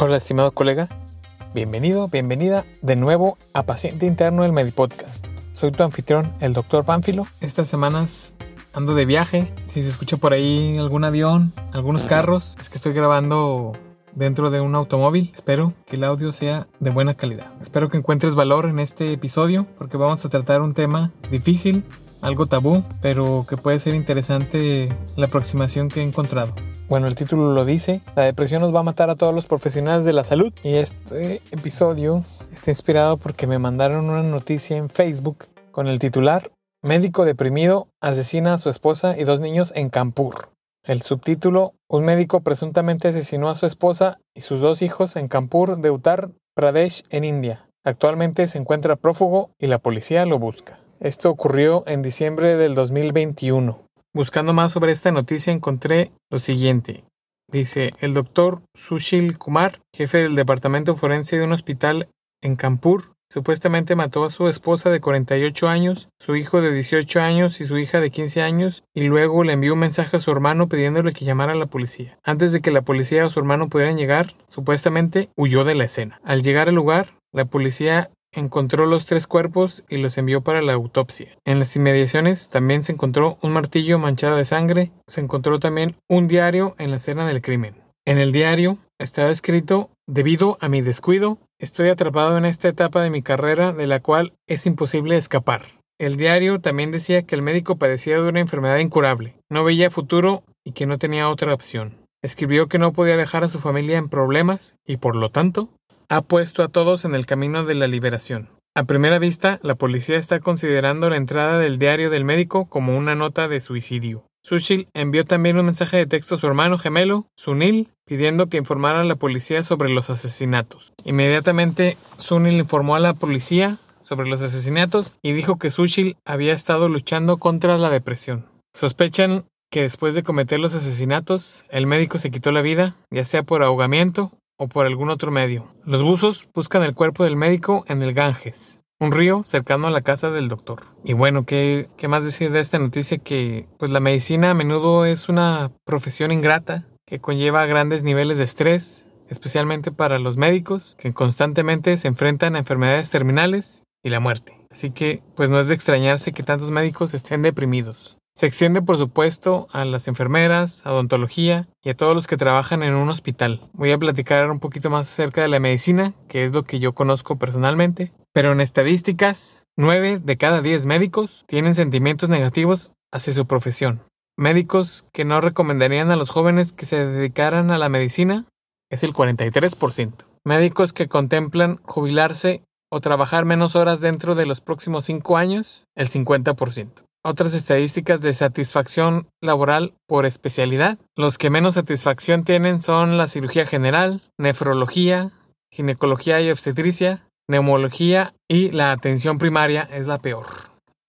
Hola, estimado colega. Bienvenido, bienvenida de nuevo a Paciente Interno del Medipodcast. Soy tu anfitrión, el doctor Pánfilo. Estas semanas ando de viaje. Si se escucha por ahí algún avión, algunos carros, es que estoy grabando dentro de un automóvil. Espero que el audio sea de buena calidad. Espero que encuentres valor en este episodio porque vamos a tratar un tema difícil, algo tabú, pero que puede ser interesante la aproximación que he encontrado. Bueno, el título lo dice, la depresión nos va a matar a todos los profesionales de la salud. Y este episodio está inspirado porque me mandaron una noticia en Facebook con el titular Médico deprimido asesina a su esposa y dos niños en Kanpur. El subtítulo Un médico presuntamente asesinó a su esposa y sus dos hijos en Kanpur de Uttar Pradesh en India. Actualmente se encuentra prófugo y la policía lo busca. Esto ocurrió en diciembre del 2021. Buscando más sobre esta noticia encontré lo siguiente. Dice, el doctor Sushil Kumar, jefe del departamento forense de un hospital en Kanpur, supuestamente mató a su esposa de 48 años, su hijo de 18 años y su hija de 15 años, y luego le envió un mensaje a su hermano pidiéndole que llamara a la policía. Antes de que la policía o su hermano pudieran llegar, supuestamente huyó de la escena. Al llegar al lugar, la policía encontró los tres cuerpos y los envió para la autopsia. En las inmediaciones también se encontró un martillo manchado de sangre, se encontró también un diario en la escena del crimen. En el diario estaba escrito, debido a mi descuido, estoy atrapado en esta etapa de mi carrera de la cual es imposible escapar. El diario también decía que el médico padecía de una enfermedad incurable, no veía futuro y que no tenía otra opción. Escribió que no podía dejar a su familia en problemas y por lo tanto ha puesto a todos en el camino de la liberación. A primera vista, la policía está considerando la entrada del diario del médico como una nota de suicidio. Sushil envió también un mensaje de texto a su hermano gemelo, Sunil, pidiendo que informara a la policía sobre los asesinatos. Inmediatamente, Sunil informó a la policía sobre los asesinatos y dijo que Sushil había estado luchando contra la depresión. Sospechan que después de cometer los asesinatos, el médico se quitó la vida, ya sea por ahogamiento o por algún otro medio. Los buzos buscan el cuerpo del médico en el Ganges, un río cercano a la casa del doctor. Y bueno, ¿qué, qué más decir de esta noticia? Que pues la medicina a menudo es una profesión ingrata que conlleva grandes niveles de estrés, especialmente para los médicos que constantemente se enfrentan a enfermedades terminales y la muerte. Así que pues no es de extrañarse que tantos médicos estén deprimidos. Se extiende, por supuesto, a las enfermeras, a odontología y a todos los que trabajan en un hospital. Voy a platicar un poquito más acerca de la medicina, que es lo que yo conozco personalmente. Pero en estadísticas, 9 de cada 10 médicos tienen sentimientos negativos hacia su profesión. Médicos que no recomendarían a los jóvenes que se dedicaran a la medicina es el 43%. Médicos que contemplan jubilarse o trabajar menos horas dentro de los próximos 5 años, el 50%. Otras estadísticas de satisfacción laboral por especialidad. Los que menos satisfacción tienen son la cirugía general, nefrología, ginecología y obstetricia, neumología y la atención primaria es la peor.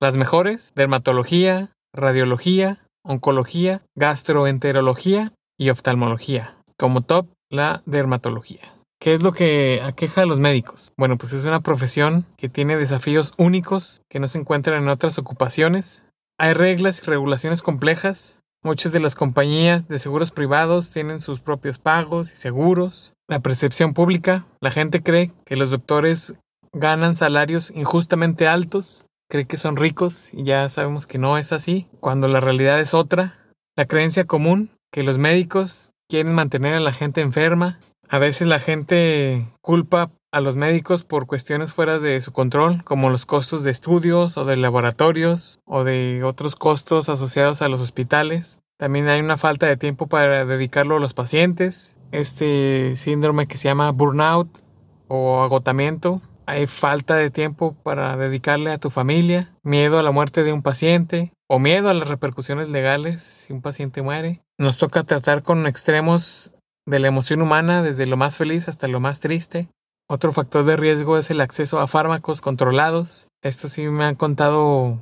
Las mejores, dermatología, radiología, oncología, gastroenterología y oftalmología. Como top, la dermatología. ¿Qué es lo que aqueja a los médicos? Bueno, pues es una profesión que tiene desafíos únicos que no se encuentran en otras ocupaciones. Hay reglas y regulaciones complejas. Muchas de las compañías de seguros privados tienen sus propios pagos y seguros. La percepción pública, la gente cree que los doctores ganan salarios injustamente altos, cree que son ricos y ya sabemos que no es así, cuando la realidad es otra. La creencia común, que los médicos quieren mantener a la gente enferma a veces la gente culpa a los médicos por cuestiones fuera de su control, como los costos de estudios o de laboratorios o de otros costos asociados a los hospitales. También hay una falta de tiempo para dedicarlo a los pacientes. Este síndrome que se llama burnout o agotamiento. Hay falta de tiempo para dedicarle a tu familia, miedo a la muerte de un paciente o miedo a las repercusiones legales si un paciente muere. Nos toca tratar con extremos de la emoción humana desde lo más feliz hasta lo más triste. Otro factor de riesgo es el acceso a fármacos controlados. Esto sí me han contado,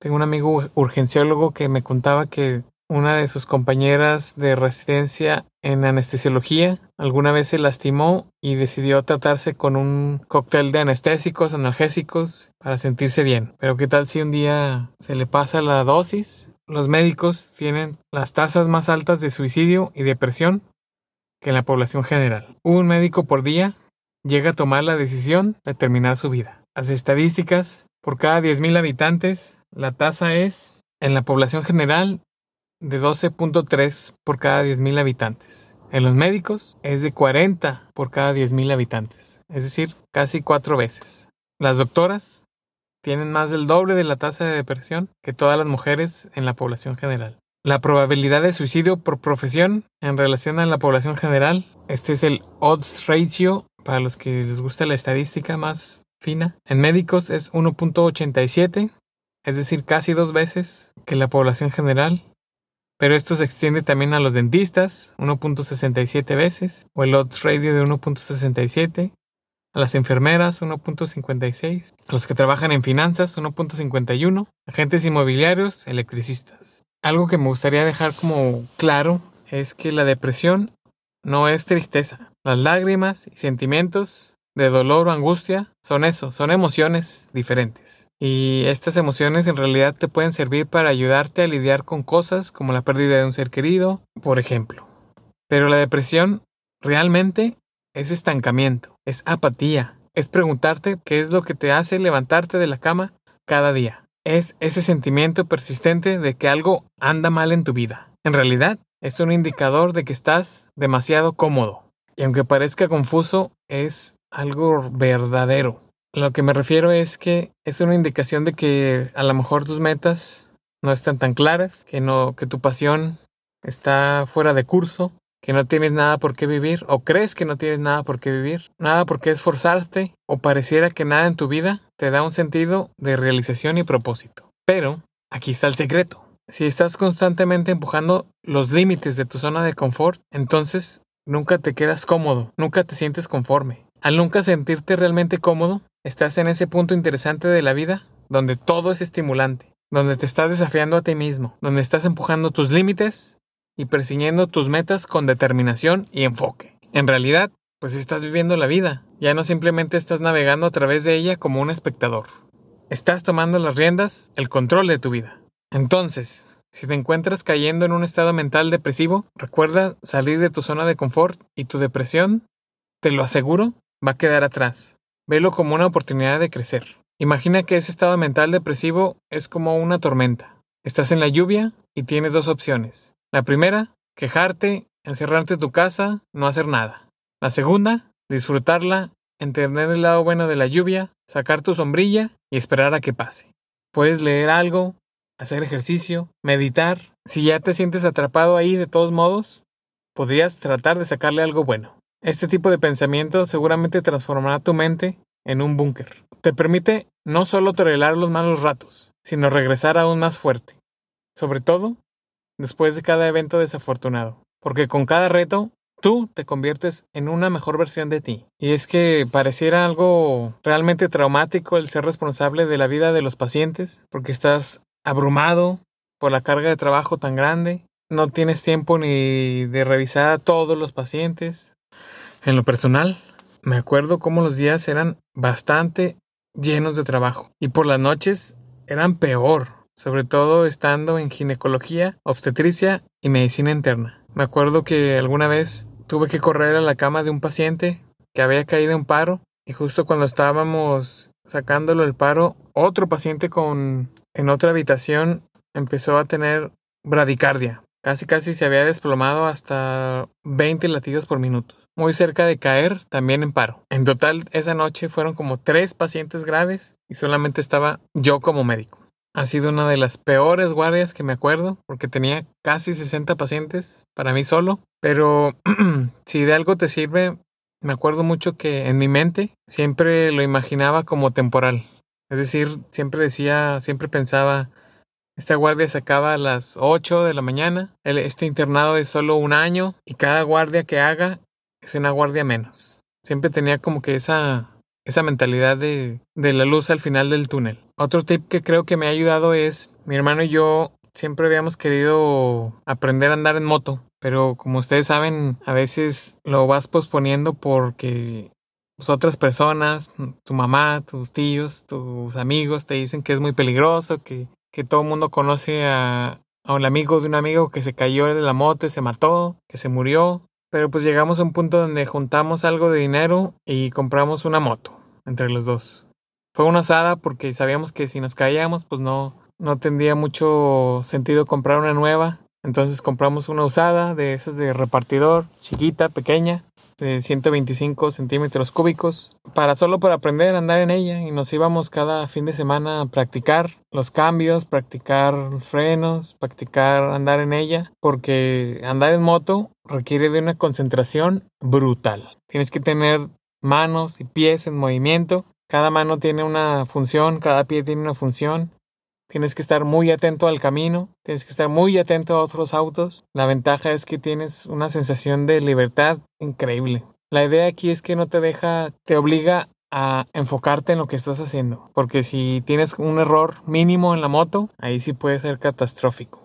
tengo un amigo urgenciólogo que me contaba que una de sus compañeras de residencia en anestesiología alguna vez se lastimó y decidió tratarse con un cóctel de anestésicos, analgésicos para sentirse bien. Pero qué tal si un día se le pasa la dosis? Los médicos tienen las tasas más altas de suicidio y depresión que en la población general. Un médico por día llega a tomar la decisión de terminar su vida. Las estadísticas, por cada 10.000 habitantes, la tasa es, en la población general, de 12.3 por cada 10.000 habitantes. En los médicos es de 40 por cada 10.000 habitantes, es decir, casi cuatro veces. Las doctoras tienen más del doble de la tasa de depresión que todas las mujeres en la población general. La probabilidad de suicidio por profesión en relación a la población general, este es el odds ratio para los que les gusta la estadística más fina. En médicos es 1.87, es decir, casi dos veces que la población general. Pero esto se extiende también a los dentistas, 1.67 veces, o el odds radio de 1.67, a las enfermeras, 1.56, a los que trabajan en finanzas, 1.51, agentes inmobiliarios, electricistas. Algo que me gustaría dejar como claro es que la depresión no es tristeza. Las lágrimas y sentimientos de dolor o angustia son eso, son emociones diferentes. Y estas emociones en realidad te pueden servir para ayudarte a lidiar con cosas como la pérdida de un ser querido, por ejemplo. Pero la depresión realmente es estancamiento, es apatía, es preguntarte qué es lo que te hace levantarte de la cama cada día. Es ese sentimiento persistente de que algo anda mal en tu vida. En realidad, es un indicador de que estás demasiado cómodo. Y aunque parezca confuso, es algo verdadero. Lo que me refiero es que es una indicación de que a lo mejor tus metas no están tan claras, que no que tu pasión está fuera de curso, que no tienes nada por qué vivir o crees que no tienes nada por qué vivir, nada por qué esforzarte o pareciera que nada en tu vida te da un sentido de realización y propósito. Pero aquí está el secreto. Si estás constantemente empujando los límites de tu zona de confort, entonces nunca te quedas cómodo, nunca te sientes conforme. Al nunca sentirte realmente cómodo, estás en ese punto interesante de la vida donde todo es estimulante, donde te estás desafiando a ti mismo, donde estás empujando tus límites y persiguiendo tus metas con determinación y enfoque. En realidad, pues estás viviendo la vida, ya no simplemente estás navegando a través de ella como un espectador. Estás tomando las riendas, el control de tu vida. Entonces, si te encuentras cayendo en un estado mental depresivo, recuerda salir de tu zona de confort y tu depresión, te lo aseguro, va a quedar atrás. Velo como una oportunidad de crecer. Imagina que ese estado mental depresivo es como una tormenta. Estás en la lluvia y tienes dos opciones. La primera, quejarte, encerrarte en tu casa, no hacer nada. La segunda, disfrutarla, entender el lado bueno de la lluvia, sacar tu sombrilla y esperar a que pase. Puedes leer algo, hacer ejercicio, meditar. Si ya te sientes atrapado ahí de todos modos, podrías tratar de sacarle algo bueno. Este tipo de pensamiento seguramente transformará tu mente en un búnker. Te permite no solo tolerar los malos ratos, sino regresar aún más fuerte. Sobre todo, después de cada evento desafortunado. Porque con cada reto, tú te conviertes en una mejor versión de ti. Y es que pareciera algo realmente traumático el ser responsable de la vida de los pacientes, porque estás abrumado por la carga de trabajo tan grande, no tienes tiempo ni de revisar a todos los pacientes. En lo personal, me acuerdo cómo los días eran bastante llenos de trabajo y por las noches eran peor, sobre todo estando en ginecología, obstetricia y medicina interna. Me acuerdo que alguna vez tuve que correr a la cama de un paciente que había caído en paro y justo cuando estábamos sacándolo el paro, otro paciente con en otra habitación empezó a tener bradicardia. Casi casi se había desplomado hasta 20 latidos por minuto. Muy cerca de caer, también en paro. En total, esa noche fueron como tres pacientes graves y solamente estaba yo como médico. Ha sido una de las peores guardias que me acuerdo, porque tenía casi 60 pacientes para mí solo. Pero si de algo te sirve, me acuerdo mucho que en mi mente siempre lo imaginaba como temporal. Es decir, siempre decía, siempre pensaba, esta guardia se acaba a las 8 de la mañana, este internado es solo un año y cada guardia que haga es una guardia menos. Siempre tenía como que esa, esa mentalidad de, de la luz al final del túnel. Otro tip que creo que me ha ayudado es, mi hermano y yo siempre habíamos querido aprender a andar en moto, pero como ustedes saben, a veces lo vas posponiendo porque pues, otras personas, tu mamá, tus tíos, tus amigos te dicen que es muy peligroso, que, que todo el mundo conoce a, a un amigo de un amigo que se cayó de la moto y se mató, que se murió. Pero pues llegamos a un punto donde juntamos algo de dinero y compramos una moto entre los dos. Fue una osada porque sabíamos que si nos caíamos, pues no, no tendría mucho sentido comprar una nueva. Entonces compramos una usada de esas de repartidor, chiquita, pequeña, de 125 centímetros cúbicos, para solo para aprender a andar en ella. Y nos íbamos cada fin de semana a practicar los cambios, practicar frenos, practicar andar en ella, porque andar en moto requiere de una concentración brutal. Tienes que tener manos y pies en movimiento cada mano tiene una función, cada pie tiene una función. Tienes que estar muy atento al camino, tienes que estar muy atento a otros autos. La ventaja es que tienes una sensación de libertad increíble. La idea aquí es que no te deja, te obliga a enfocarte en lo que estás haciendo, porque si tienes un error mínimo en la moto, ahí sí puede ser catastrófico.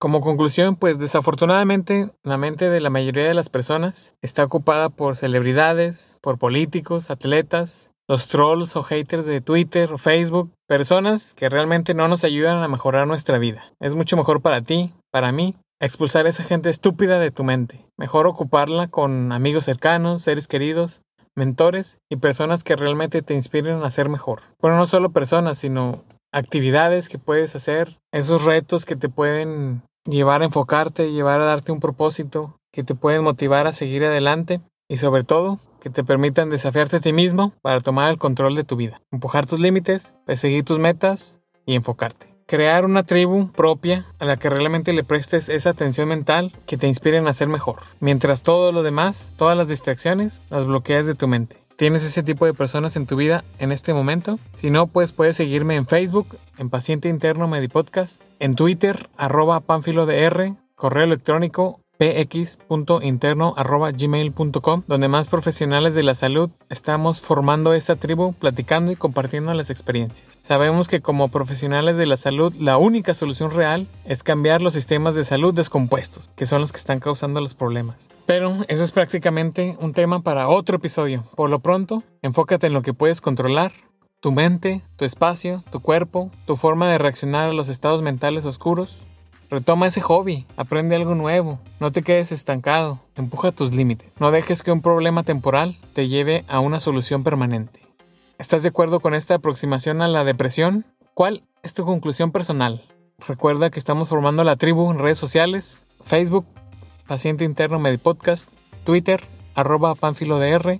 Como conclusión, pues desafortunadamente la mente de la mayoría de las personas está ocupada por celebridades, por políticos, atletas, los trolls o haters de Twitter o Facebook, personas que realmente no nos ayudan a mejorar nuestra vida. Es mucho mejor para ti, para mí, expulsar esa gente estúpida de tu mente. Mejor ocuparla con amigos cercanos, seres queridos, mentores y personas que realmente te inspiren a ser mejor. Bueno, no solo personas, sino actividades que puedes hacer, esos retos que te pueden llevar a enfocarte, llevar a darte un propósito, que te pueden motivar a seguir adelante y sobre todo que te permitan desafiarte a ti mismo para tomar el control de tu vida, empujar tus límites, perseguir tus metas y enfocarte. Crear una tribu propia a la que realmente le prestes esa atención mental que te inspiren a ser mejor, mientras todo lo demás, todas las distracciones, las bloqueas de tu mente. ¿Tienes ese tipo de personas en tu vida en este momento? Si no, pues puedes seguirme en Facebook, en Paciente Interno Medipodcast, en Twitter, arroba panfilodr, correo electrónico px.interno.gmail.com, donde más profesionales de la salud estamos formando esta tribu, platicando y compartiendo las experiencias. Sabemos que como profesionales de la salud, la única solución real es cambiar los sistemas de salud descompuestos, que son los que están causando los problemas. Pero eso es prácticamente un tema para otro episodio. Por lo pronto, enfócate en lo que puedes controlar, tu mente, tu espacio, tu cuerpo, tu forma de reaccionar a los estados mentales oscuros, Retoma ese hobby, aprende algo nuevo, no te quedes estancado, empuja tus límites. No dejes que un problema temporal te lleve a una solución permanente. ¿Estás de acuerdo con esta aproximación a la depresión? ¿Cuál es tu conclusión personal? Recuerda que estamos formando la tribu en redes sociales, Facebook, Paciente Interno Medipodcast, Twitter, arroba panfilodr,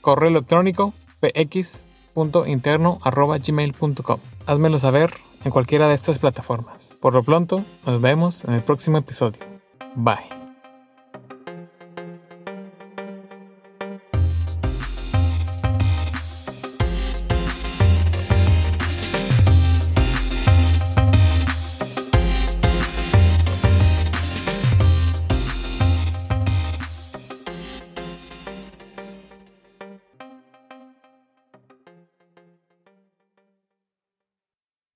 correo electrónico, px.interno arroba gmail.com. Házmelo saber en cualquiera de estas plataformas. Por lo pronto, nos vemos en el próximo episodio. Bye.